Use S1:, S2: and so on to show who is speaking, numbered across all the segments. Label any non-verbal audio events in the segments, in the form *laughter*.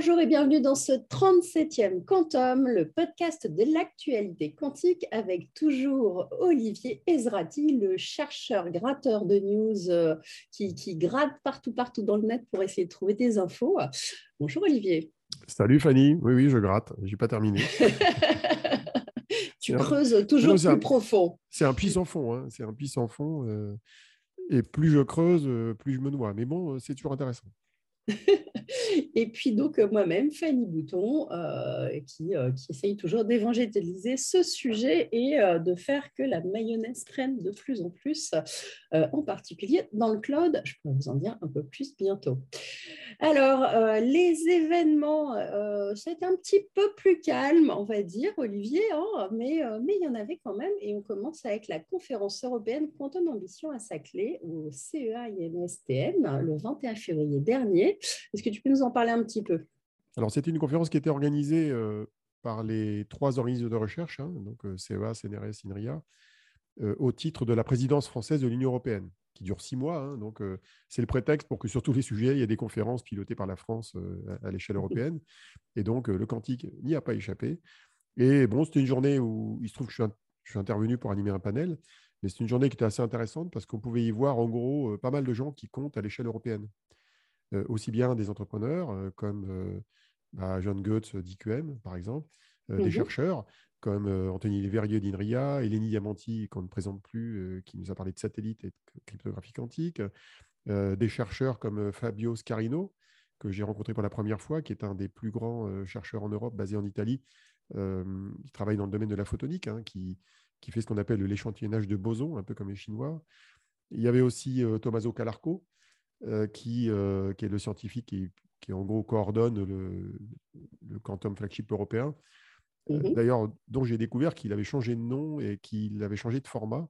S1: Bonjour et bienvenue dans ce 37e Quantum, le podcast de l'actualité quantique avec toujours Olivier Ezrati, le chercheur gratteur de news euh, qui, qui gratte partout, partout dans le net pour essayer de trouver des infos. Bonjour Olivier.
S2: Salut Fanny, oui, oui, je gratte, je n'ai pas terminé. *laughs*
S1: tu creuses toujours plus profond.
S2: C'est un puits sans fond, hein. c'est un puits sans fond. Euh, et plus je creuse, euh, plus je me noie. Mais bon, c'est toujours intéressant. *laughs*
S1: et puis donc euh, moi-même, Fanny Bouton, euh, qui, euh, qui, essaye toujours d'évangéliser ce sujet et de faire que la mayonnaise prenne de plus en plus, en particulier dans le cloud. Je pourrais vous en dire un peu plus bientôt. Alors, les événements, c'est un petit peu plus calme, on va dire, Olivier, hein, mais, il y en avait quand même. Et on commence avec la conférence européenne Quantum Ambition à Saclay, au CEA INSTN, le 21 février dernier. Est-ce que tu peux nous en parler un petit peu?
S2: Alors, c'était une conférence qui était organisée euh, par les trois organismes de recherche, hein, donc euh, CEA, CNRS, INRIA, euh, au titre de la présidence française de l'Union européenne, qui dure six mois. Hein, donc, c'est le prétexte pour que sur tous les sujets, il y ait des conférences pilotées par la France à l'échelle européenne. Et donc, le quantique n'y a pas échappé. Et bon, c'était une journée où il se trouve que je suis, je suis intervenu pour animer un panel. Mais c'est une journée qui était assez intéressante parce qu'on pouvait y voir en gros pas mal de gens qui comptent à l'échelle européenne. Euh, aussi bien des entrepreneurs euh, comme euh, bah, John Goetz d'IQM, par exemple, des mmh chercheurs comme Anthony Léverieux d'INRIA, Eleni Diamanti, qu'on ne présente plus, qui nous a parlé de satellites et de cryptographie quantique, des chercheurs comme Fabio Scarino, que j'ai rencontré pour la première fois, qui est un des plus grands chercheurs en Europe, basé en Italie, qui travaille dans le domaine de la photonique, hein, qui, qui, fait ce qu'on appelle l'échantillonnage de bosons, un peu comme les Chinois. Il y avait aussi Tommaso Calarco, qui, euh, qui, est le scientifique qui, qui, en gros coordonne le, le Quantum Flagship européen. Euh, mhm. D'ailleurs, dont j'ai découvert qu'il avait changé de nom et qu'il avait changé de format.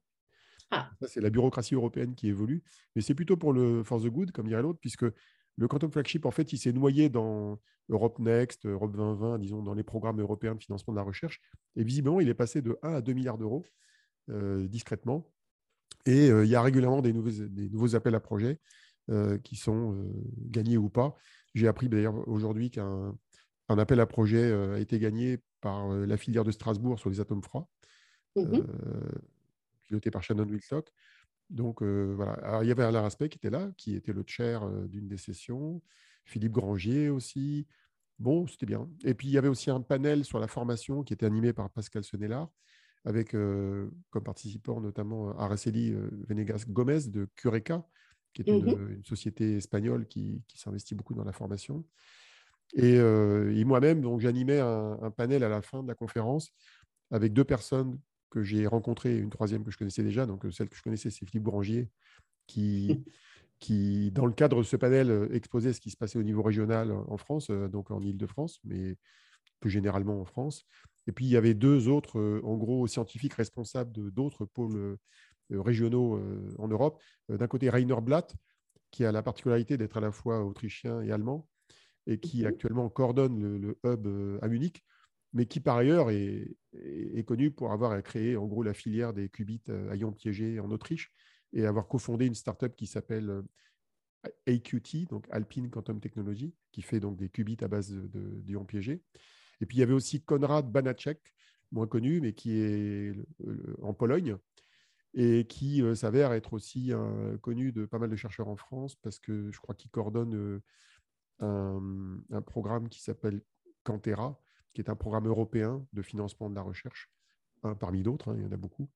S2: Ah. c'est la bureaucratie européenne qui évolue. Mais c'est plutôt pour le for the good, comme dirait l'autre, puisque le Quantum Flagship, en fait, il s'est noyé dans Europe Next, Europe 2020, disons, dans les programmes européens de financement de la recherche. Et visiblement, il est passé de 1 à 2 milliards d'euros discrètement. Et il y a régulièrement des nouveaux, des nouveaux appels à projets. Euh, qui sont euh, gagnés ou pas. J'ai appris d'ailleurs aujourd'hui qu'un un appel à projet euh, a été gagné par la filière de Strasbourg sur les atomes froids, mmh piloté par Shannon Wilcock. Donc voilà, il y avait Alain Aspect qui était là, qui était le chair d'une des sessions, Philippe Grangier aussi. Bon, c'était bien. Et puis il y avait aussi un panel sur la formation qui était animé par Pascal Senelard, avec comme participants notamment Araceli Venegas Gomez de Cureca, qui est mmh une, société espagnole qui, s'investit beaucoup dans la formation. Et, euh, moi-même, donc j'animais un, panel à la fin de la conférence avec deux personnes que j'ai rencontrées, une troisième que je connaissais déjà. Donc celle que je connaissais, c'est Philippe Bouranger, qui, qui, dans le cadre de ce panel, euh, exposait ce qui se passait au niveau régional en France, euh, donc en Ile-de-France, mais plus généralement en France. Et puis il y avait deux autres, en gros, scientifiques responsables d'autres pôles euh, régionaux euh, en Europe. Euh, d'un côté, Rainer Blatt, qui a la particularité d'être à la fois autrichien et allemand, et qui actuellement coordonne le, hub à Munich, mais qui par ailleurs est, connu pour avoir créé en gros la filière des qubits à ion piégé en Autriche et avoir cofondé une startup qui s'appelle AQT, donc Alpine Quantum Technology, qui fait donc des qubits à base d'ion piégé. Et puis il y avait aussi Konrad Banachek, moins connu, mais qui est en Pologne, et qui s'avère être aussi connu de pas mal de chercheurs en France parce que je crois qu'il coordonne un, programme qui s'appelle Cantera, qui est un programme européen de financement de la recherche, parmi d'autres, hein, il y en a beaucoup.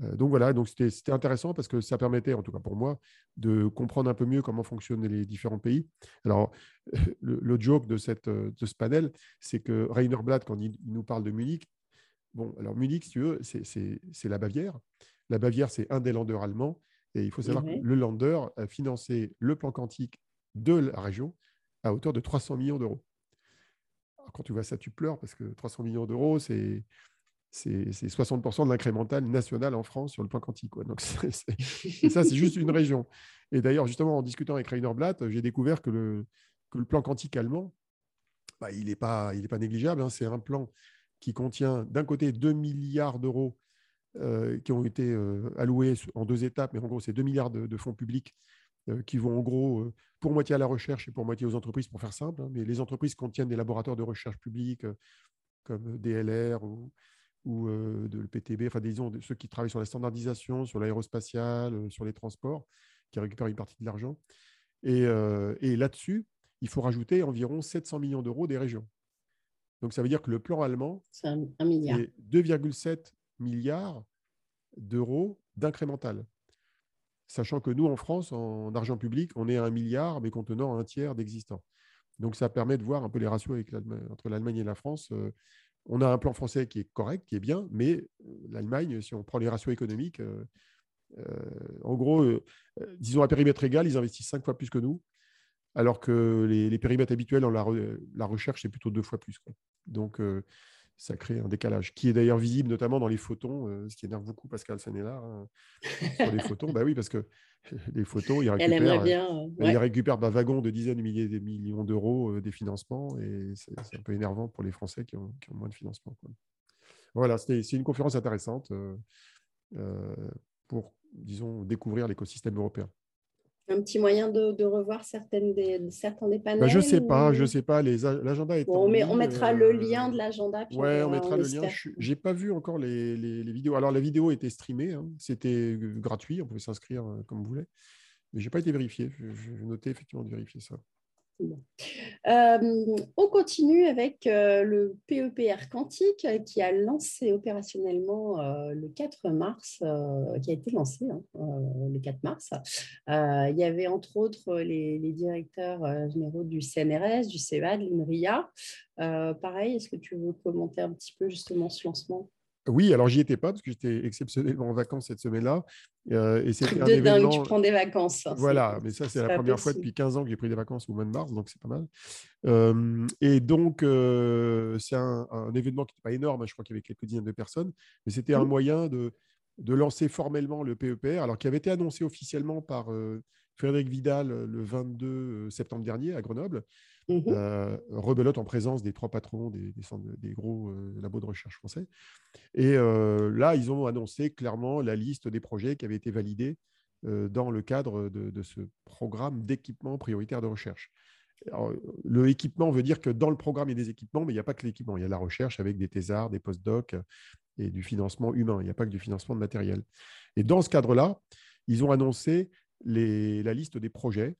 S2: Donc voilà, donc c'était intéressant parce que ça permettait, en tout cas pour moi, de comprendre un peu mieux comment fonctionnent les différents pays. Alors, *laughs* le, joke de, cette, de ce panel, c'est que Rainer Blatt, quand il, nous parle de Munich, bon, alors Munich, si tu veux, c'est la Bavière, la Bavière, c'est un des landeurs allemands. Et il faut savoir que mhm. le lander a financé le plan quantique de la région à hauteur de 300 millions d'euros. Quand tu vois ça, tu pleures parce que 300 millions d'euros, c'est c'est 60% de l'incrémental national en France sur le plan quantique. Donc, *laughs* et ça, c'est juste une région. Et d'ailleurs, justement, en discutant avec Rainer Blatt, j'ai découvert que le, que le plan quantique allemand, bah, il n'est pas, pas négligeable. Hein. C'est un plan qui contient d'un côté 2 milliards d'euros euh, qui ont été euh, alloués en deux étapes, mais en gros, c'est 2 milliards de, fonds publics qui vont en gros pour moitié à la recherche et pour moitié aux entreprises, pour faire simple. Hein. mais les entreprises contiennent des laboratoires de recherche publics comme DLR ou, ou de l'PTB, enfin disons ceux qui travaillent sur la standardisation, sur l'aérospatial, sur les transports, qui récupèrent une partie de l'argent. Et, et là-dessus, il faut rajouter environ 700 millions d'euros des régions. Donc ça veut dire que le plan allemand,
S1: c'est 2,7
S2: milliards d'euros d'incrémental. Sachant que nous, en France, en argent public, on est à un milliard, mais contenant un tiers d'existants. Donc ça permet de voir un peu les ratios entre l'Allemagne et la France. On a un plan français qui est correct, qui est bien, mais l'Allemagne, si on prend les ratios économiques, en gros, disons à périmètre égal, ils investissent cinq fois plus que nous alors que les, périmètres habituels en la, recherche, c'est plutôt deux fois plus. Donc, euh, ça crée un décalage, qui est d'ailleurs visible notamment dans les photons, euh, ce qui énerve beaucoup Pascal Sanella hein, sur les photons. bah oui, parce que *laughs* les photos, ils *laughs* récupèrent, bien, euh, bah, wagons de dizaines de milliers de millions d'euros des financements, et c'est un peu énervant pour les Français qui ont, moins de financement. Voilà, c'est une conférence intéressante pour, disons, découvrir l'écosystème européen
S1: un petit moyen de, revoir certaines des, certains des panels
S2: bah, Je ne sais pas, je sais pas. L'agenda est.
S1: on, on, mettra le euh, lien de l'agenda.
S2: Oui, on, mettra le lien. Je n'ai pas vu encore les, les, vidéos. Alors, la vidéo était streamée, hein. c'était gratuit, on pouvait s'inscrire euh, comme vous voulez. Mais je n'ai pas été vérifié. Je, vais noter effectivement de vérifier ça.
S1: Euh, on continue avec euh, le PEPR Quantique euh, qui a lancé opérationnellement le 4 mars, qui a été lancé hein, le 4 mars. il y avait entre autres les, les directeurs généraux du CNRS, du CEA, de l'INRIA. pareil, est-ce que tu veux commenter un petit peu justement ce lancement?
S2: Oui, alors j'y étais pas parce que j'étais exceptionnellement en vacances cette semaine-là.
S1: Euh, et c'était un de dingue, tu prends des vacances.
S2: Hein, voilà, mais ça, c'est la première fois depuis 15 ans que j'ai pris des vacances au mois de mars, donc c'est pas mal. Euh, et donc, euh, c'est un, événement qui n'était pas énorme, hein, je crois qu'il y avait quelques dizaines de personnes, mais c'était un mmh. moyen de, de lancer formellement le PEPR, alors qui avait été annoncé officiellement par Frédéric Vidal le 22 septembre dernier à Grenoble. Mmh euh, rebelote en présence des trois patrons des, gros euh, labos de recherche français. Et euh, là, ils ont annoncé clairement la liste des projets qui avaient été validés dans le cadre de, ce programme d'équipement prioritaire de recherche. le équipement veut dire que dans le programme, il y a des équipements, mais il n'y a pas que l'équipement. Il y a la recherche avec des thésards, des postdocs et du financement humain. Il n'y a pas que du financement de matériel. Et dans ce cadre-là, ils ont annoncé la liste des projets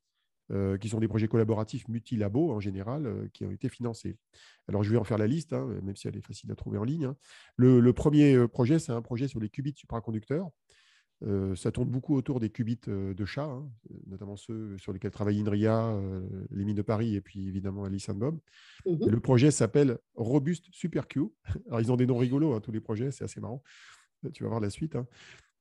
S2: euh, qui sont des projets collaboratifs multilabos en général, euh, qui ont été financés. Alors, je vais en faire la liste, hein, même si elle est facile à trouver en ligne. Hein. Le, premier euh, projet, c'est un projet sur les qubits supraconducteurs. ça tourne beaucoup autour des qubits de chat, hein, notamment ceux sur lesquels travaille INRIA, les mines de Paris et puis évidemment Alice Bob. Mmh le projet s'appelle Robust SuperQ. *laughs* Alors, ils ont des noms rigolos, tous les projets, c'est assez marrant. Tu vas voir la suite.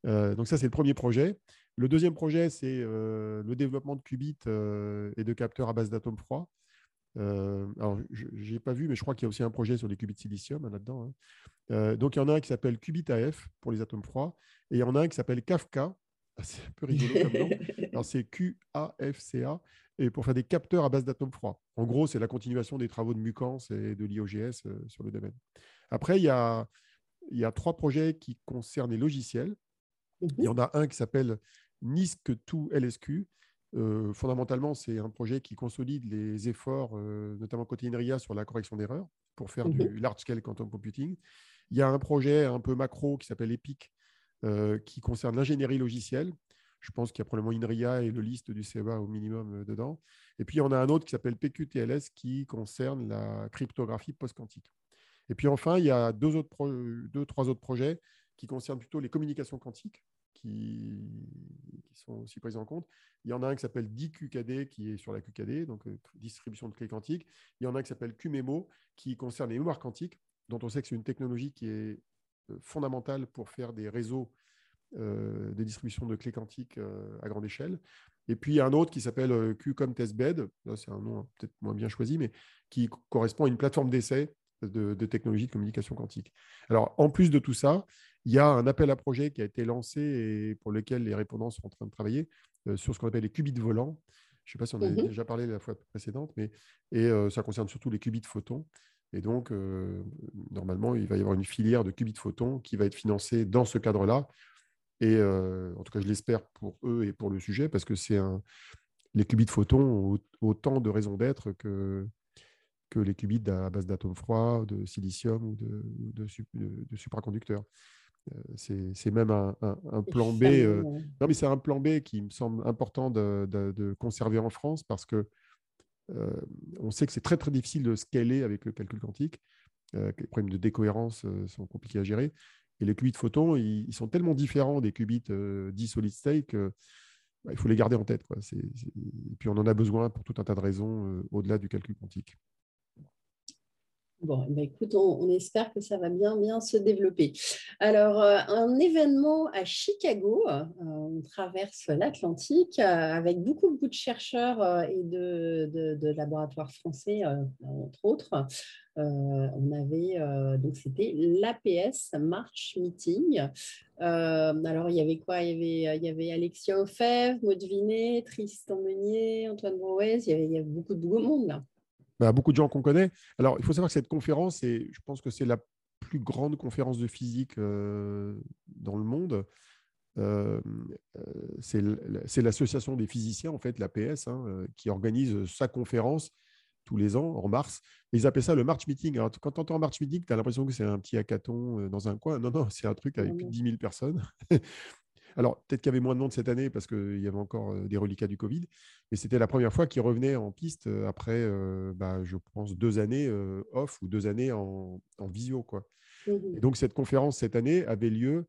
S2: donc, ça, c'est le premier projet. Le deuxième projet, c'est euh, le développement de qubits euh, et de capteurs à base d'atomes froids. Euh, alors, je n'ai pas vu, mais je crois qu'il y a aussi un projet sur les qubits de silicium hein, là-dedans. Hein. donc, il y en a un qui s'appelle Qubit AF pour les atomes froids, et il y en a un qui s'appelle Kafka. *laughs* Ah, c'est un peu rigolo comme nom. Alors, c'est Q-A-F-C-A, et pour faire des capteurs à base d'atomes froids. En gros, c'est la continuation des travaux de Mucans et de l'IOGS sur le domaine. Après, il y a, il y a trois projets qui concernent les logiciels. Il y en a un qui s'appelle NISC2 LSQ. fondamentalement, c'est un projet qui consolide les efforts, euh, notamment côté INRIA, sur la correction d'erreurs pour faire du mhm. large-scale quantum computing. Il y a un projet un peu macro qui s'appelle EPIC, euh, qui concerne l'ingénierie logicielle. Je pense qu'il y a probablement INRIA et le liste du CEA au minimum euh, dedans. Et puis, il y en a un autre qui s'appelle PQTLS qui concerne la cryptographie post-quantique. Et puis enfin, il y a deux, autres deux, trois autres projets qui concernent plutôt les communications quantiques qui, sont aussi pris en compte. Il y en a un qui s'appelle DQKD, qui est sur la QKD, donc euh, distribution de clés quantiques. Il y en a un qui s'appelle QMEMO, qui concerne les mémoires quantiques, dont on sait que c'est une technologie qui est euh, fondamentale pour faire des réseaux euh, de distribution de clés quantiques à grande échelle. Et puis, il y a un autre qui s'appelle QCOM Testbed, c'est un nom peut-être moins bien choisi, mais qui correspond à une plateforme d'essai de, de technologies de communication quantique. Alors, en plus de tout ça, il y a un appel à projet qui a été lancé et pour lequel les répondants sont en train de travailler euh, sur ce qu'on appelle les qubits volants. Je ne sais pas si on a mmh déjà parlé la fois précédente, mais et, euh, ça concerne surtout les qubits photons. Et donc, euh, normalement, il va y avoir une filière de qubits photons qui va être financée dans ce cadre-là. Et en tout cas, je l'espère pour eux et pour le sujet, parce que c'est un... les qubits photons ont autant de raisons d'être que, que les qubits à base d'atomes froids, de silicium ou de, de, supraconducteurs. c'est même un, plan B. non, mais c'est un plan B qui me semble important de, de conserver en France parce que on sait que c'est très très difficile de scaler avec le calcul quantique. les problèmes de décohérence sont compliqués à gérer. Et les qubits photons, ils, ils sont tellement différents des qubits dits solid state qu'il bah, faut les garder en tête. Quoi. Et puis on en a besoin pour tout un tas de raisons au-delà du calcul quantique.
S1: Bon, eh ben, écoute, on, espère que ça va bien, bien se développer. Alors, euh, un événement à Chicago, euh, on traverse l'Atlantique euh, avec beaucoup, de chercheurs et de, laboratoires français, entre autres. on avait, donc c'était l'APS March Meeting. alors, il y avait quoi? Il y avait, il y avait Alexia Ofev, Maud Vinet, Tristan Meunier, Antoine Brouez, il il y avait beaucoup de beau monde là.
S2: Bah, beaucoup de gens qu'on connaît. Alors, il faut savoir que cette conférence, je pense que c'est la plus grande conférence de physique euh, dans le monde. Euh, euh, c'est l'association des physiciens, en fait, l'APS, hein, qui organise sa conférence tous les ans, en mars. ils appellent ça le March Meeting. Alors, quand tu entends March Meeting, tu as l'impression que c'est un petit hackathon dans un coin. Non, non, c'est un truc avec plus de 10 000 personnes. Alors, peut-être qu'il y avait moins de monde cette année parce qu'il y avait encore des reliquats du Covid, mais c'était la première fois qu'ils revenaient en piste après, bah, je pense, deux années off ou deux années en, visio. Quoi. Mmh donc, cette conférence cette année avait lieu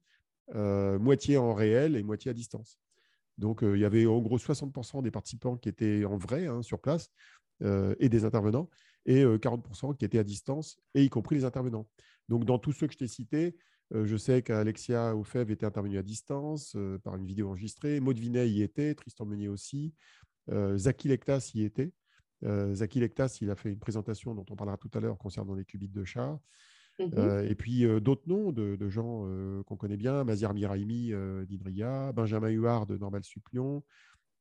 S2: moitié en réel et moitié à distance. Donc, il y avait en gros 60% des participants qui étaient en vrai hein, sur place et des intervenants, et 40% qui étaient à distance, et y compris les intervenants. Donc, dans tous ceux que je t'ai cités, euh, je sais qu'Alexia Ofev était intervenue à distance par une vidéo enregistrée. Maud Vinet y était, Tristan Meunier aussi. Zaki Lektas y était. Zaki Lektas, il a fait une présentation dont on parlera tout à l'heure concernant les qubits de chat. Mmh et puis d'autres noms de, gens qu'on connaît bien, Mazir Miraimi d'Inria, Benjamin Huard de Normal Supplion.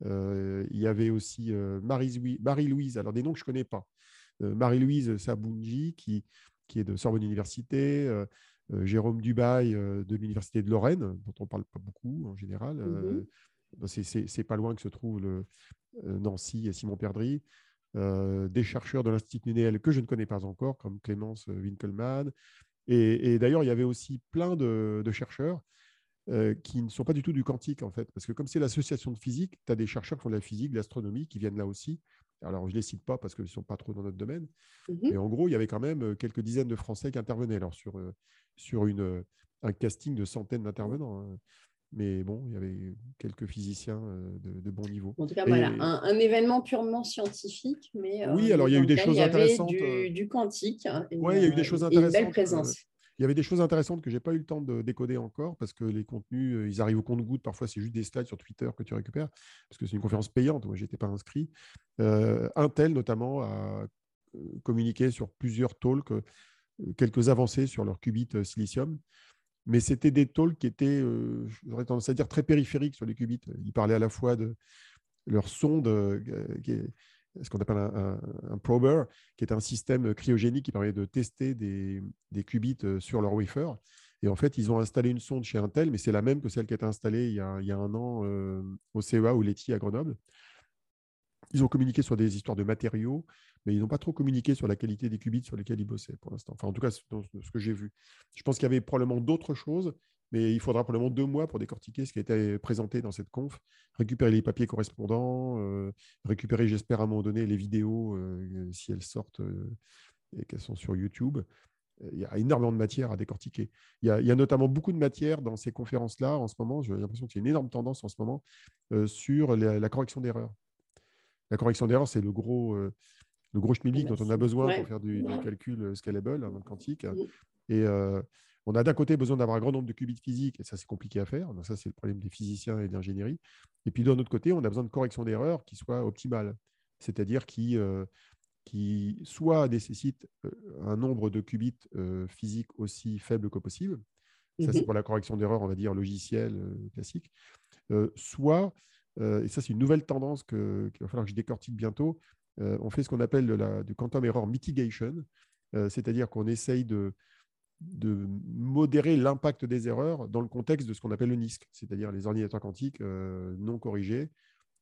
S2: il y avait aussi Marie-Louise, alors des noms que je ne connais pas. Marie-Louise Sabounji, qui, qui est de Sorbonne Université. Euh, Jérôme Dubail euh, de l'Université de Lorraine, dont on ne parle pas beaucoup en général. Mmh euh, c'est pas loin que se trouve le, Nancy et Simon Perdry. des chercheurs de l'Institut Néel que je ne connais pas encore, comme Clémence Winkelmann. Et, d'ailleurs, il y avait aussi plein de, chercheurs qui ne sont pas du tout du quantique, en fait. Parce que comme c'est l'association de physique, tu as des chercheurs qui font de la physique, de l'astronomie, qui viennent là aussi. Alors, je ne les cite pas parce qu'ils ne sont pas trop dans notre domaine. Mmh Mais en gros, il y avait quand même quelques dizaines de Français qui intervenaient. Alors, sur, sur une, euh, un casting de centaines d'intervenants. Hein. Mais bon, il y avait quelques physiciens euh, de, bon niveau.
S1: En tout cas, voilà, un, événement purement scientifique, mais
S2: euh, oui, alors il y a eu des choses intéressantes.
S1: Du, du quantique.
S2: Hein, oui, il y a eu des choses intéressantes. Une belle présence. Il y avait des choses intéressantes que j'ai pas eu le temps de décoder encore parce que les contenus, ils arrivent au compte-goutte. Parfois, c'est juste des slides sur Twitter que tu récupères parce que c'est une conférence payante. Moi, j'étais pas inscrit. Intel, notamment, a communiqué sur plusieurs talks quelques avancées sur leur qubit euh, silicium. Mais c'était des talks qui étaient, euh, j'aurais tendance à dire, très périphériques sur les qubits. Ils parlaient à la fois de leur sonde, euh, ce qu'on appelle un, prober, qui est un système cryogénique qui permet de tester des, qubits sur leur wafer. Et en fait, ils ont installé une sonde chez Intel, mais c'est la même que celle qui a été installée il y a, un an au CEA ou Leti à Grenoble. Ils ont communiqué sur des histoires de matériaux, mais ils n'ont pas trop communiqué sur la qualité des qubits sur lesquels ils bossaient pour l'instant. Enfin, en tout cas, dans ce que j'ai vu. Je pense qu'il y avait probablement d'autres choses, mais il faudra probablement deux mois pour décortiquer ce qui a été présenté dans cette conf, récupérer les papiers correspondants, euh, récupérer, j'espère, à un moment donné, les vidéos, euh, si elles sortent euh, et qu'elles sont sur YouTube. Il y a énormément de matière à décortiquer. Il y a, notamment beaucoup de matière dans ces conférences-là en ce moment. J'ai l'impression qu'il y a une énorme tendance en ce moment sur la, correction d'erreurs. La correction d'erreurs, c'est le gros, le gros schmilblick dont on a besoin pour faire du, calcul scalable hein, quantique. Et euh, on a d'un côté besoin d'avoir un grand nombre de qubits physiques, et ça, c'est compliqué à faire. Donc ça, c'est le problème des physiciens et de l'ingénierie. Et puis, d'un autre côté, on a besoin de correction d'erreurs qui soit optimale, c'est-à-dire qui, euh, qui soit nécessite un nombre de qubits physiques aussi faible que possible. Ça, c'est mmh pour la correction d'erreurs, on va dire, logicielle classique. soit, et ça, c'est une nouvelle tendance qu'il va falloir que je décortique bientôt, euh, on fait ce qu'on appelle du quantum error mitigation, euh, c'est-à-dire qu'on essaye de, de modérer l'impact des erreurs dans le contexte de ce qu'on appelle le NISC, c'est-à-dire les ordinateurs quantiques non corrigés.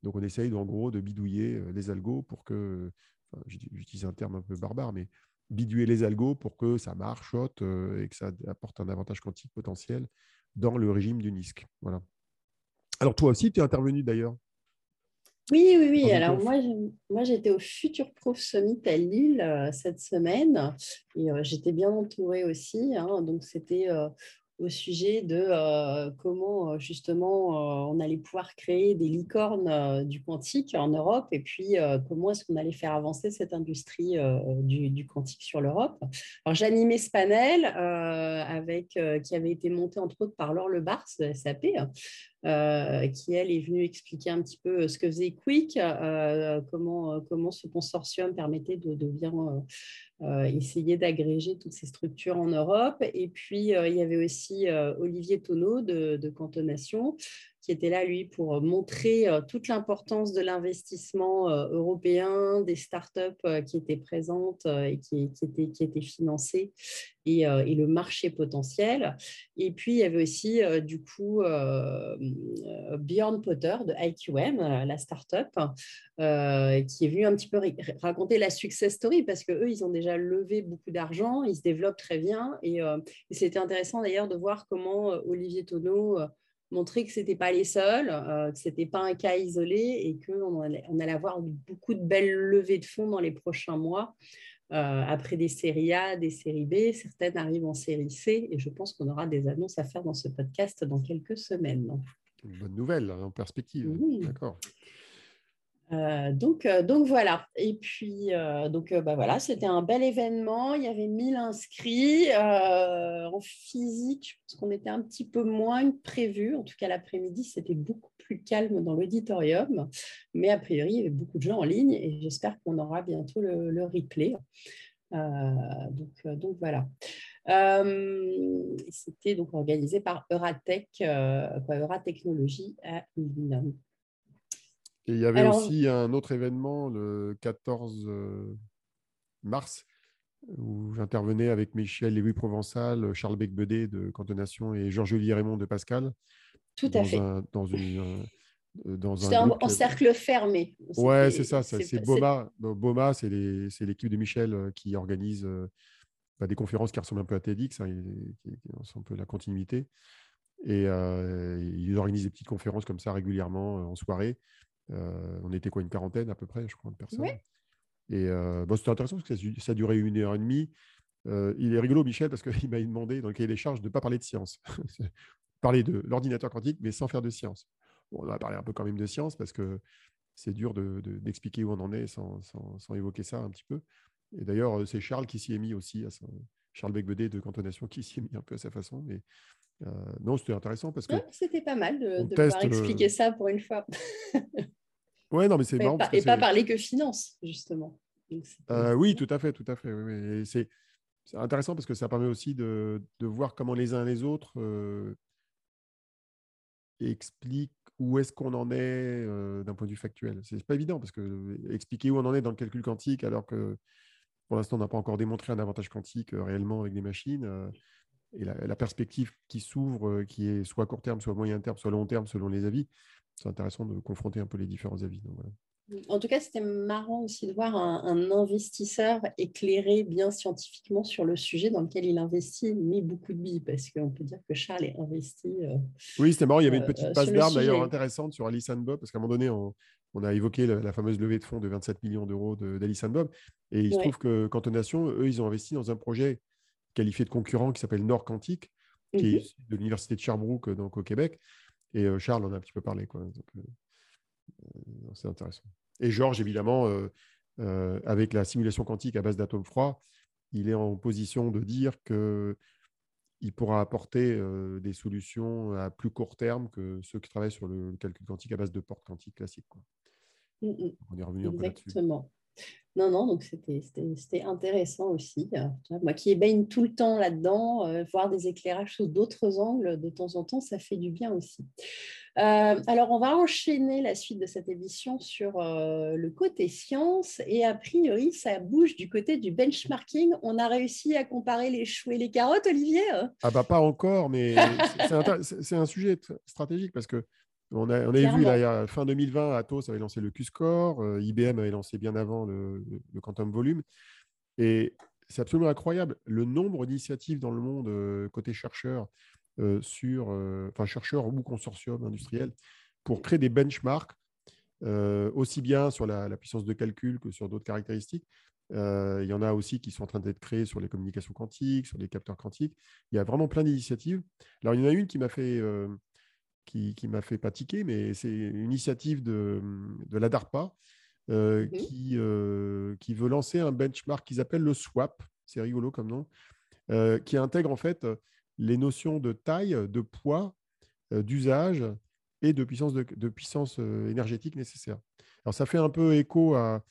S2: Donc on essaye en gros de bidouiller les algos pour que, j'utilise un terme un peu barbare, mais bidouiller les algos pour que ça marche et que ça apporte un avantage quantique potentiel dans le régime du NISC. Voilà. Alors toi aussi, tu es intervenu d'ailleurs?
S1: Oui, oui, oui. Alors moi, moi j'étais au Future Proof Summit à Lille euh, cette semaine et euh, j'étais bien entourée aussi. Hein. donc c'était euh, au sujet de euh, comment euh, justement euh, on allait pouvoir créer des licornes du quantique en Europe et puis comment est-ce qu'on allait faire avancer cette industrie du, quantique sur l'Europe. Alors j'animais ce panel avec, qui avait été monté entre autres par Laure Lebars de SAP. qui elle est venue expliquer un petit peu ce que faisait Quick, comment, comment ce consortium permettait de, de bien essayer d'agréger toutes ces structures en Europe. Et puis, euh, il y avait aussi euh, Olivier Tonneau de, de Cantonation, qui était là, lui, pour montrer toute l'importance de l'investissement européen, des startups qui étaient présentes et qui, étaient, financées, et, et, le marché potentiel. Et puis, il y avait aussi, du coup, Bjorn Potter de IQM, la startup, qui est venu un petit peu raconter la success story, parce qu'eux, ils ont déjà levé beaucoup d'argent, il se développe très bien. Et, euh, c'était intéressant d'ailleurs de voir comment euh, Olivier Tonneau euh, montrait que ce n'était pas les seuls, que ce n'était pas un cas isolé et qu'on allait, on allait avoir beaucoup de belles levées de fonds dans les prochains mois. après des séries A, des séries B, certaines arrivent en série C et je pense qu'on aura des annonces à faire dans ce podcast dans quelques semaines.
S2: Une bonne nouvelle hein, en perspective. D'accord.
S1: Euh, donc, euh, donc voilà. Et puis, euh, donc, bah voilà, c'était un bel événement. Il y avait 1000 inscrits en physique. parce qu'on était un petit peu moins que prévu. En tout cas, l'après-midi, c'était beaucoup plus calme dans l'auditorium. Mais a priori, il y avait beaucoup de gens en ligne et j'espère qu'on aura bientôt le, replay. donc, donc voilà. c'était donc organisé par Euratech, Euratechnologie à Lille.
S2: Et il y avait aussi un autre événement le 14 euh, mars où j'intervenais avec Michel Lévy Provençal, Charles Becbedé de Cantonation et Georges-Olivier Raymond de Pascal.
S1: Tout à fait.
S2: dans une,
S1: euh, dans un en, cercle fermé.
S2: Ouais, c'est ça. c'est Boma. Boma, c'est l'équipe de Michel euh, qui organise bah, des conférences qui ressemblent un peu à TEDx, hein, qui, sont un peu la continuité. Et ils organisent des petites conférences comme ça régulièrement en soirée. Euh, on était quoi, une quarantaine à peu près, je crois, de personnes. Et euh, bon, c'était intéressant parce que ça, duré une heure et demie. Euh, il est rigolo, Michel, parce qu'il *laughs* m'a demandé dans le cahier des charges de ne pas parler de science. *laughs* parler de l'ordinateur quantique, mais sans faire de science. on va parler un peu quand même de science parce que c'est dur d'expliquer où on en est sans, évoquer ça un petit peu. Et d'ailleurs, c'est Charles qui s'y est mis aussi, à Charles Becbedé de Cantonation qui s'y est mis un peu à sa façon. Mais non, c'était intéressant parce que.
S1: c'était pas mal de, pouvoir expliquer ça pour une fois. *laughs*
S2: Ouais, non, mais c'est marrant.
S1: et pas parler que finance, justement.
S2: Euh, oui, tout à fait, tout à fait. Oui, C'est intéressant parce que ça permet aussi de, de voir comment les uns et les autres euh, expliquent où est-ce qu'on en est euh, d'un point de vue factuel. C'est pas évident parce que expliquer où on en est dans le calcul quantique alors que pour l'instant on n'a pas encore démontré un avantage quantique réellement avec des machines. et la, la, perspective qui s'ouvre, qui est soit court terme, soit moyen terme, soit long terme selon les avis, c'est intéressant de confronter un peu les différents avis.
S1: En tout cas, c'était marrant aussi de voir un, investisseur éclairé bien scientifiquement sur le sujet dans lequel il investit, mais beaucoup de billes, parce qu'on peut dire que Charles est investi. Euh,
S2: oui, c'était marrant. Il y avait une petite euh, passe d'armes d'ailleurs intéressante sur Alice Bob, parce qu'à un moment donné, on, a évoqué la, fameuse levée de fonds de 27 millions d'euros d'Alice Bob. Et il se trouve que Cantonation, eux, ils ont investi dans un projet qualifié de concurrent qui s'appelle Nord Quantique, qui est mhm. de l'Université de Sherbrooke, donc au Québec. Et Charles en a un petit peu parlé. Quoi. c'est intéressant. Et Georges, évidemment, avec la simulation quantique à base d'atomes froids, il est en position de dire qu'il pourra apporter des solutions à plus court terme que ceux qui travaillent sur le, calcul quantique à base de portes quantiques classiques. Quoi.
S1: Mmh On est revenu un peu là-dessus. Non, non, donc c'était intéressant aussi. Moi qui baigne tout le temps là-dedans, euh, voir des éclairages sous d'autres angles de temps en temps, ça fait du bien aussi. Euh, alors, on va enchaîner la suite de cette émission sur euh, le côté science et a priori, ça bouge du côté du benchmarking. On a réussi à comparer les choux et les carottes, Olivier?
S2: Ah bah pas encore, mais *laughs* c'est un, sujet stratégique parce que on, a, avait vu là, fin 2020, Atos avait lancé le Q-Score, euh, IBM avait lancé bien avant le, Quantum Volume. Et c'est absolument incroyable le nombre d'initiatives dans le monde euh, côté chercheurs, euh, sur, enfin chercheurs ou consortiums industriels, pour créer des benchmarks, aussi bien sur la, puissance de calcul que sur d'autres caractéristiques. il y en a aussi qui sont en train d'être créés sur les communications quantiques, sur les capteurs quantiques. Il y a vraiment plein d'initiatives. Alors, il y en a une qui m'a fait qui, m'a fait pas tiquer, mais c'est une initiative de, de la DARPA euh, mmh qui, euh, qui veut lancer un benchmark qu'ils appellent le SWAP, c'est rigolo comme nom, euh, qui intègre en fait les notions de taille, de poids, d'usage et de puissance, de, puissance énergétique nécessaire. Alors ça fait un peu écho à,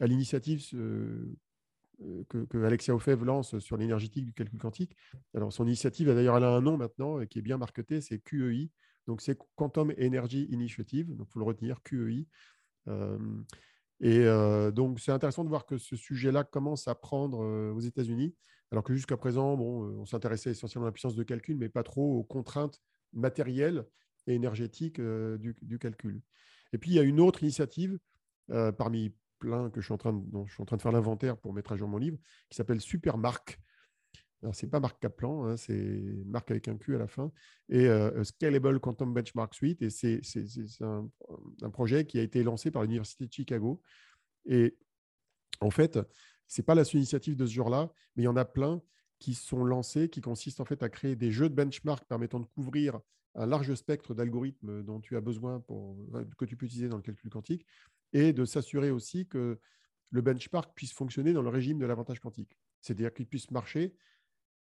S2: à l'initiative que, que, Alexia Ofev lance sur l'énergétique du calcul quantique. Alors son initiative, d'ailleurs, elle a un nom maintenant qui est bien marketé, c'est QEI, donc, c'est Quantum Energy Initiative, donc il faut le retenir, QEI. Euh, et euh, donc, c'est intéressant de voir que ce sujet-là commence à prendre euh, aux États-Unis, alors que jusqu'à présent, on s'intéressait essentiellement à la puissance de calcul, mais pas trop aux contraintes matérielles et énergétiques du, calcul. Et puis, il y a une autre initiative, parmi plein que je suis en train de faire l'inventaire pour mettre à jour mon livre, qui s'appelle Supermark, alors, ce n'est pas Marc Kaplan, hein, c'est Marc avec un Q à la fin, et euh, Scalable Quantum Benchmark Suite. Et c'est un, projet qui a été lancé par l'Université de Chicago. Et en fait, ce n'est pas la seule initiative de ce genre-là, mais il y en a plein qui sont lancés, qui consistent en fait à créer des jeux de benchmark permettant de couvrir un large spectre d'algorithmes dont tu as besoin pour, que tu peux utiliser dans le calcul quantique, et de s'assurer aussi que le benchmark puisse fonctionner dans le régime de l'avantage quantique. C'est-à-dire qu'il puisse marcher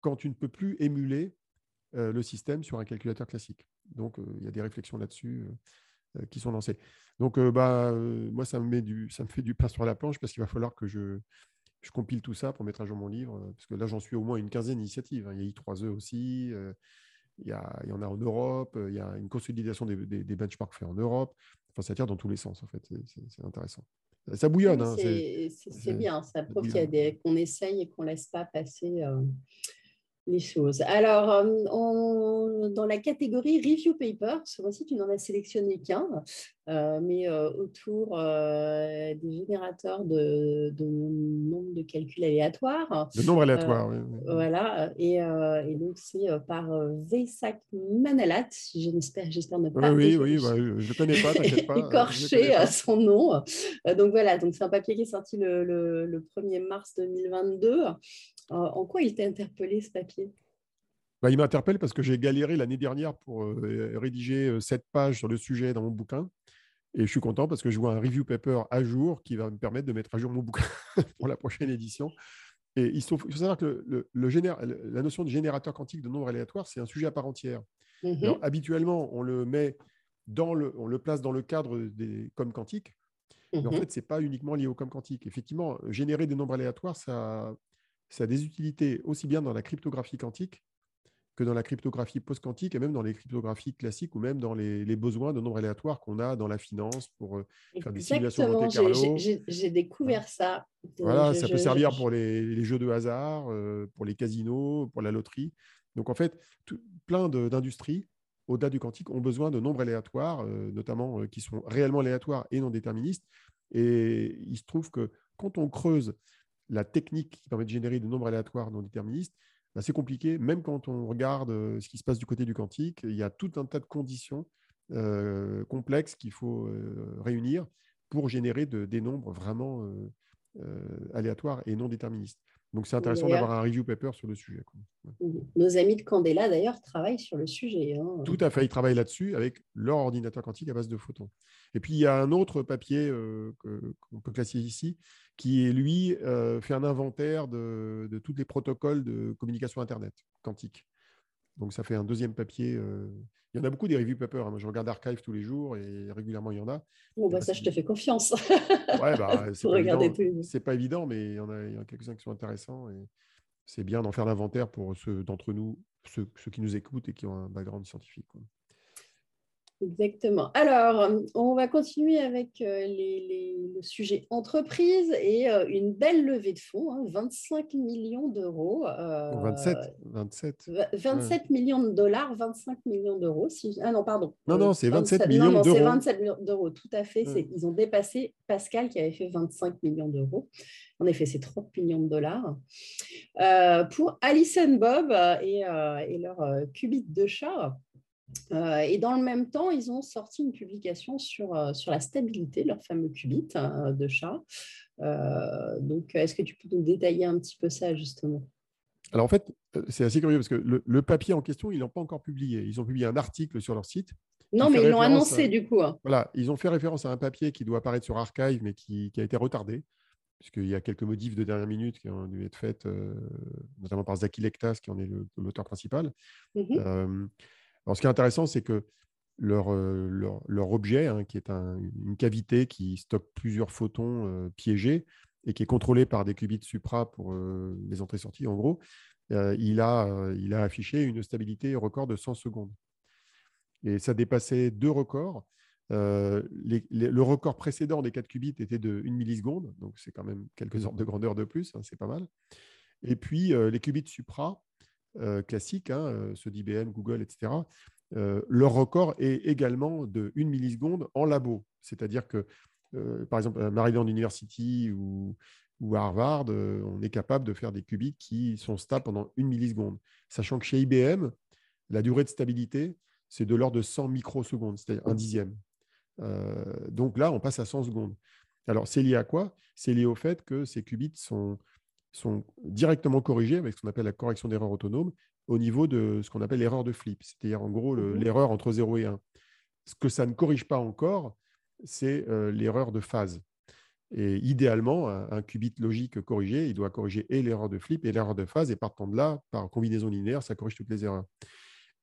S2: quand tu ne peux plus émuler euh, le système sur un calculateur classique. Donc, euh, il y a des réflexions là-dessus euh, qui sont lancées. Donc, bah, moi, ça me, met du, ça me fait du pain sur la planche parce qu'il va falloir que je, je compile tout ça pour mettre à jour mon livre. Parce que là, j'en suis au moins une quinzaine d'initiatives. Hein. Il y a I3E aussi. il, y a, il y en a en Europe. Il y a une consolidation des, des, benchmarks faits en Europe. Enfin, ça tire dans tous les sens, en fait. C'est intéressant. Ça bouillonne. Hein,
S1: c'est bien. Ça prouve qu'on essaye et qu'on ne laisse pas passer les choses. Alors, euh, dans la catégorie Review Paper, ce mois-ci, tu n'en as sélectionné qu'un, euh, mais euh, autour des générateurs de, nombre de calculs aléatoires.
S2: De nombre aléatoire, oui,
S1: Voilà, et, donc c'est par Vesak Manalat, j'espère, j'espère ne pas.
S2: Oui, oui, oui bah, je ne connais pas, t'inquiète pas.
S1: Écorché à son nom. donc voilà, donc c'est un papier qui est sorti le, le 1er mars 2022. En quoi il t'a interpellé ce papier?
S2: Bah, Il m'interpelle parce que j'ai galéré l'année dernière pour euh, rédiger sept pages sur le sujet dans mon bouquin. Et je suis content parce que je vois un review paper à jour qui va me permettre de mettre à jour mon bouquin *laughs* pour la prochaine édition. Et il faut, savoir que le, la notion de générateur quantique de nombres aléatoires, c'est un sujet à part entière. Mmh habituellement, on le met dans le, on le place dans le cadre des comme quantiques, mais en mmh fait, ce n'est pas uniquement lié au comme quantique. Effectivement, générer des nombres aléatoires, ça, ça a des utilités aussi bien dans la cryptographie quantique que dans la cryptographie post-quantique et même dans les cryptographies classiques ou même dans les, besoins de nombres aléatoires qu'on a dans la finance pour euh, faire des simulations Monte Carlo.
S1: J'ai découvert ça.
S2: Voilà, ça peut servir pour les, jeux de hasard, euh, pour les casinos, pour la loterie. Donc en fait, plein d'industries au-delà du quantique ont besoin de nombres aléatoires, euh, notamment qui sont réellement aléatoires et non déterministes. Et il se trouve que quand on creuse la technique qui permet de générer des nombres aléatoires non déterministes, bah, c'est compliqué. Même quand on regarde euh, ce qui se passe du côté du quantique, il y a tout un tas de conditions euh, complexes qu'il faut euh, réunir pour générer des nombres vraiment aléatoires et non déterministes. Donc, c'est intéressant d'avoir un review paper sur le sujet.
S1: Nos amis de Candela, d'ailleurs, travaillent sur le sujet. Hein.
S2: Tout à fait, ils travaillent là-dessus avec leur ordinateur quantique à base de photons. Et puis, il y a un autre papier euh, qu'on peut classer ici, qui, lui, euh, fait un inventaire de, tous les protocoles de communication Internet quantique. Donc ça fait un deuxième papier. Il y en a beaucoup des review papers. Hein. Moi, je regarde Archive tous les jours et régulièrement, il y en a.
S1: Bon, bah, ça, je te fais confiance.
S2: ouais, bah, *laughs* c'est pas, pas, évident, mais il y en a, a quelques-uns qui sont intéressants. Et c'est bien d'en faire l'inventaire pour ceux d'entre nous, ceux, ceux, qui nous écoutent et qui ont un background scientifique.
S1: Exactement. Alors, on va continuer avec euh, les, le sujet entreprise et euh, une belle levée de fonds, 25 hein, millions d'euros.
S2: 27, 27.
S1: 27 millions de dollars, 25 millions d'euros. Ah non, pardon.
S2: Non, non, c'est 27 millions d'euros.
S1: c'est 27 millions d'euros, tout à fait. Ils ont dépassé Pascal qui avait fait 25 millions d'euros. En effet, c'est 30 millions de dollars. Euh, pour Alice Bob et, et leur qubit de chat. Euh, et dans le même temps, ils ont sorti une publication sur, euh, sur la stabilité, leur fameux qubit hein, de chat. Euh, donc, est-ce que tu peux nous détailler un petit peu ça, justement?
S2: Alors, en fait, c'est assez curieux parce que le, papier en question, ils ne l'ont pas encore publié. Ils ont publié un article sur leur site.
S1: Non, mais ils l'ont annoncé, du coup. Hein.
S2: Voilà, ils ont fait référence à un papier qui doit apparaître sur Archive, mais qui, a été retardé puisqu'il y a quelques modifs de dernière minute qui ont dû être faits, notamment par Zaki Lektas, qui en est l'auteur principal. Mmh alors, ce qui est intéressant, c'est que leur, euh, leur, leur, objet, hein, qui est une cavité qui stocke plusieurs photons euh, piégés et qui est contrôlé par des qubits supra pour euh, les entrées-sorties, en gros, il, a, il a affiché une stabilité record de 100 secondes. Et ça dépassait deux records. le record précédent des 4 qubits était de 1 milliseconde, donc c'est quand même quelques ordres de grandeur de plus, hein, c'est pas mal. Et puis les qubits supra, classiques, hein, euh, ceux d'IBM, Google, etc., euh, leur record est également de 1 milliseconde en labo. C'est-à-dire que, par exemple, à Maryland University ou, ou à Harvard, on est capable de faire des qubits qui sont stables pendant 1 milliseconde. Sachant que chez IBM, la durée de stabilité, c'est de l'ordre de 100 microsecondes, c'est-à-dire un dixième. donc là, on passe à 100 secondes. Alors, c'est lié à quoi? C'est lié au fait que ces qubits sont sont directement corrigés avec ce qu'on appelle la correction d'erreur autonome au niveau de ce qu'on appelle l'erreur de flip, c'est-à-dire en gros mmh l'erreur entre 0 et 1. Ce que ça ne corrige pas encore, c'est euh, l'erreur de phase. Et idéalement, un, qubit logique corrigé, il doit corriger et l'erreur de flip et l'erreur de phase, et partant de là, par combinaison linéaire, ça corrige toutes les erreurs.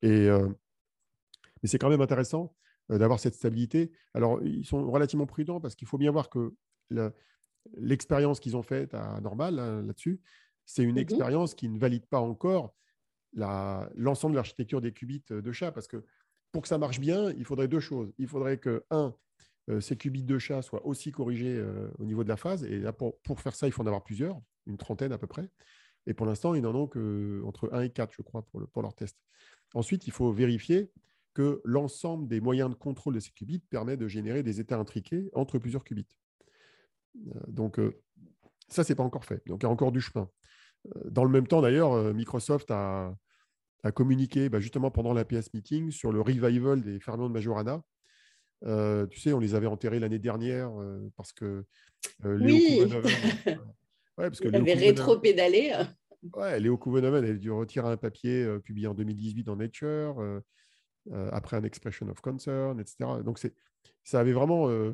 S2: Et, euh, mais c'est quand même intéressant euh, d'avoir cette stabilité. Alors, ils sont relativement prudents parce qu'il faut bien voir que l'expérience qu'ils ont faite à Normal là-dessus, c'est une mmh expérience qui ne valide pas encore l'ensemble de l'architecture des qubits euh, de chat, parce que pour que ça marche bien, il faudrait deux choses. Il faudrait que, un, euh, ces qubits de chat soient aussi corrigés euh, au niveau de la phase, et là, pour, faire ça, il faut en avoir plusieurs, une trentaine à peu près. Et pour l'instant, ils n'en ont qu'entre 1 et 4, je crois, pour, pour leur test. Ensuite, il faut vérifier que l'ensemble des moyens de contrôle de ces qubits permet de générer des états intriqués entre plusieurs qubits. Euh, donc, euh, ça, c'est pas encore fait. Donc, il y a encore du chemin. Euh, dans le même temps, d'ailleurs, Microsoft a, communiqué bah, justement pendant la PS Meeting sur le revival des fermions de Majorana. tu sais, on les avait enterrés l'année dernière parce que
S1: oui. *laughs* ouais, parce que avait rétro-pédalé.
S2: Ouais, Léo Kouvenoven avait dû retirer un papier publié en 2018 dans Nature, après un Expression of Concern, etc. Donc, ça avait vraiment euh,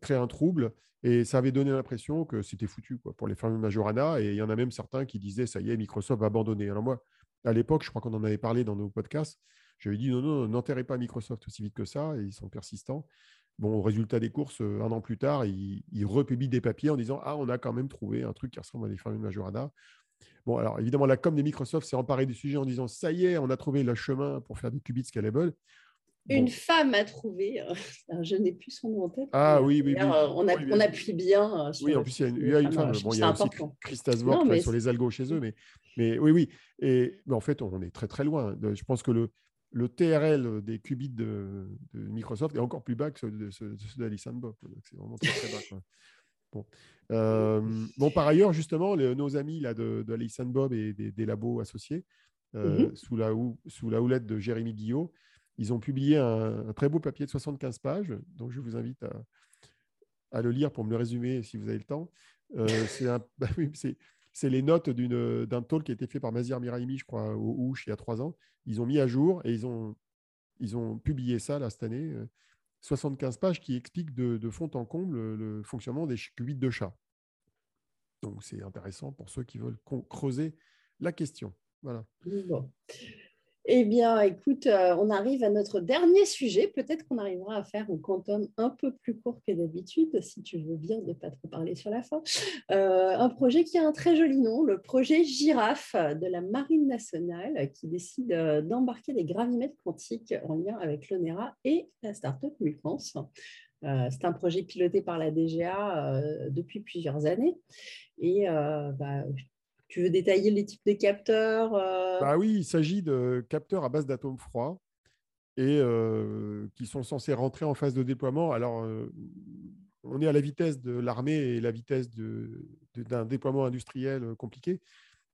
S2: créer un trouble. Et ça avait donné l'impression que c'était foutu pour les fermiers Majorana. Et il y en a même certains qui disaient, ça y est, Microsoft va abandonner. Alors moi, à l'époque, je crois qu'on en avait parlé dans nos podcasts, j'avais dit, non, non, n'enterrez pas Microsoft aussi vite que ça. Et ils sont persistants. Bon, résultat des courses, euh, un an plus tard, ils, republient des papiers en disant, ah, on a quand même trouvé un truc qui ressemble à des fermiers Majorana. Bon, alors évidemment, la com de Microsoft s'est emparée du sujet en disant, ça y est, on a trouvé le chemin pour faire des qubits scalable.
S1: Une femme a trouvé, euh, *laughs* je n'ai plus son nom en tête.
S2: Ah oui, oui, oui.
S1: On, appuie bien.
S2: Euh, oui, en plus, il y a une, femme. Bon, il y a aussi Christa Svor qui sur les algos chez eux. Mais, mais oui, oui. Et, mais en fait, on est très, très loin. Je pense que le, le TRL des qubits de, Microsoft est encore plus bas que ceux de, ceux d'Alice Bob. C'est vraiment très, très bas. Bon. Euh, bon, par ailleurs, justement, nos amis là, de, de Bob et des, labos associés, mm-hmm. sous, la, sous la houlette de Jérémy Guillot, ils ont publié un, très beau papier de 75 pages, donc je vous invite à, le lire pour me le résumer si vous avez le temps. Euh, *laughs* bah c'est les notes d'un talk qui a été fait par Mazir Miraimi, je crois, au Ouche il y a trois ans. Ils ont mis à jour et ils ont, ils ont publié ça là, cette année. 75 euh, pages qui expliquent de, fond en comble le, fonctionnement des qubits de chat. Donc c'est intéressant pour ceux qui veulent creuser la question. Voilà.
S1: Eh bien, écoute, euh, on arrive à notre dernier sujet. Peut-être qu'on arrivera à faire un quantum un peu plus court que d'habitude, si tu veux bien ne pas trop parler sur la fin. Euh, un projet qui a un très joli nom, le projet Girafe de la Marine nationale, qui décide euh, d'embarquer des gravimètres quantiques en lien avec l'ONERA et la start-up c'est un projet piloté par la DGA depuis plusieurs années. Et bah, tu veux détailler les types de capteurs
S2: euh? bah Oui, il s'agit de capteurs à base d'atomes froids et euh, qui sont censés rentrer en phase de déploiement. Alors, euh, on est à la vitesse de l'armée et la vitesse d'un déploiement industriel compliqué,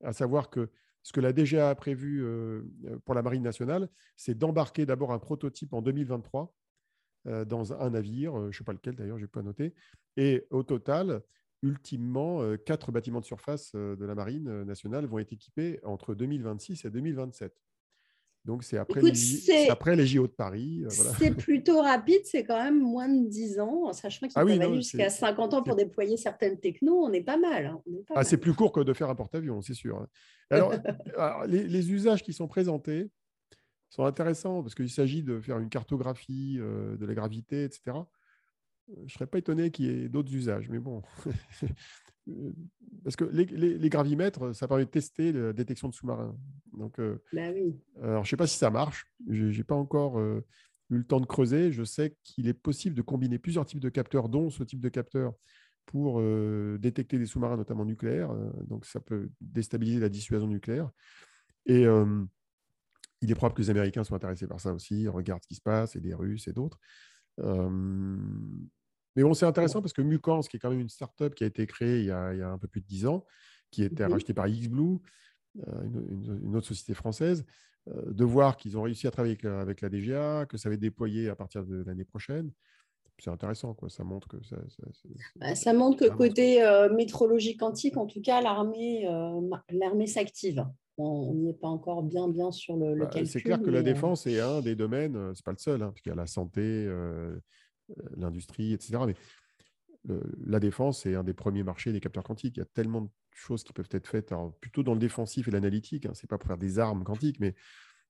S2: à savoir que ce que la DGA a prévu pour la Marine nationale, c'est d'embarquer d'abord un prototype en 2023 dans un navire, je ne sais pas lequel d'ailleurs, je n'ai pas noté, et au total, ultimement, euh, quatre bâtiments de surface euh, de la Marine euh, nationale vont être équipés entre 2026 et 2027. Donc, c'est après, les, après les JO de Paris.
S1: C'est plutôt rapide, c'est quand même moins de 10 ans, sachant qu'il ah oui, aller jusqu'à 50 ans pour déployer certaines technos, on est pas mal. Hein,
S2: ah, c'est plus court que de faire un porte-avions, c'est sûr. Hein. Alors, *laughs* les, usages qui sont présentés sont intéressants parce qu'il s'agit de faire une cartographie de la gravité, etc je ne serais pas étonné qu'il y ait d'autres usages, mais bon. *laughs* Parce que les, gravimètres, ça permet de tester la détection de sous-marins. Donc, euh,
S1: bah oui.
S2: Alors, je ne sais pas si ça marche. Je n'ai pas encore euh, eu le temps de creuser. Je sais qu'il est possible de combiner plusieurs types de capteurs, dont ce type de capteur, pour euh, détecter des sous-marins, notamment nucléaires. donc, ça peut déstabiliser la dissuasion nucléaire. Et il est probable que les Américains soient intéressés par ça aussi. Regardent ce qui se passe, et des Russes et d'autres. Mais bon, c'est intéressant parce que Mucans, qui est quand même une startup qui a été créée il y a, un peu plus de 10 ans, qui a été mmh rachetée par XBlue, une, autre société française, de voir qu'ils ont réussi à travailler avec, la DGA, que ça va être déployé à partir de l'année prochaine. C'est intéressant, quoi. Ça montre que ça.
S1: Ça, bah, montre que côté métrologie quantique, en tout cas, l'armée, l'armée s'active on n'y est pas encore bien, bien sur le, bah, calcul.
S2: C'est clair que la euh, défense est un des domaines, euh, c'est pas le seul, hein, puisqu'il y a la santé, euh, l'industrie, etc. Mais la défense c'est un des premiers marchés des capteurs quantiques. Il y a tellement de choses qui peuvent être faites, plutôt dans le défensif et l'analytique. Hein, c'est pas pour faire des armes quantiques, mais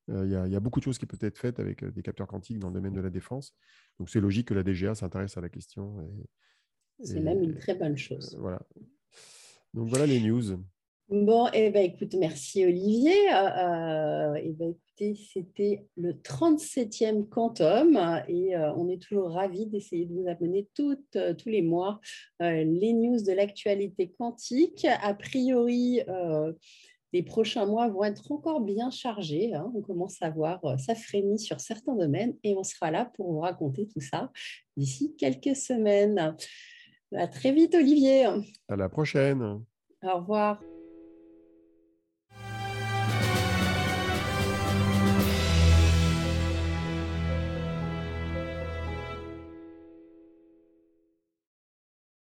S2: il y, a, beaucoup de choses qui peuvent être faites avec des capteurs quantiques dans le domaine de la défense. Donc c'est logique que la DGA s'intéresse à la question.
S1: C'est même une très bonne chose.
S2: voilà. Donc voilà les news.
S1: Bon, eh ben, écoute, merci Olivier. Euh, euh, eh ben, écoutez, c'était le 37e Quantum et euh, on est toujours ravis d'essayer de vous amener toutes, tous les mois les news de l'actualité quantique. A priori, les prochains mois vont être encore bien chargés. Hein. On commence à voir ça frémit sur certains domaines et on sera là pour vous raconter tout ça d'ici quelques semaines. À très vite, Olivier.
S2: À la prochaine.
S1: Au revoir.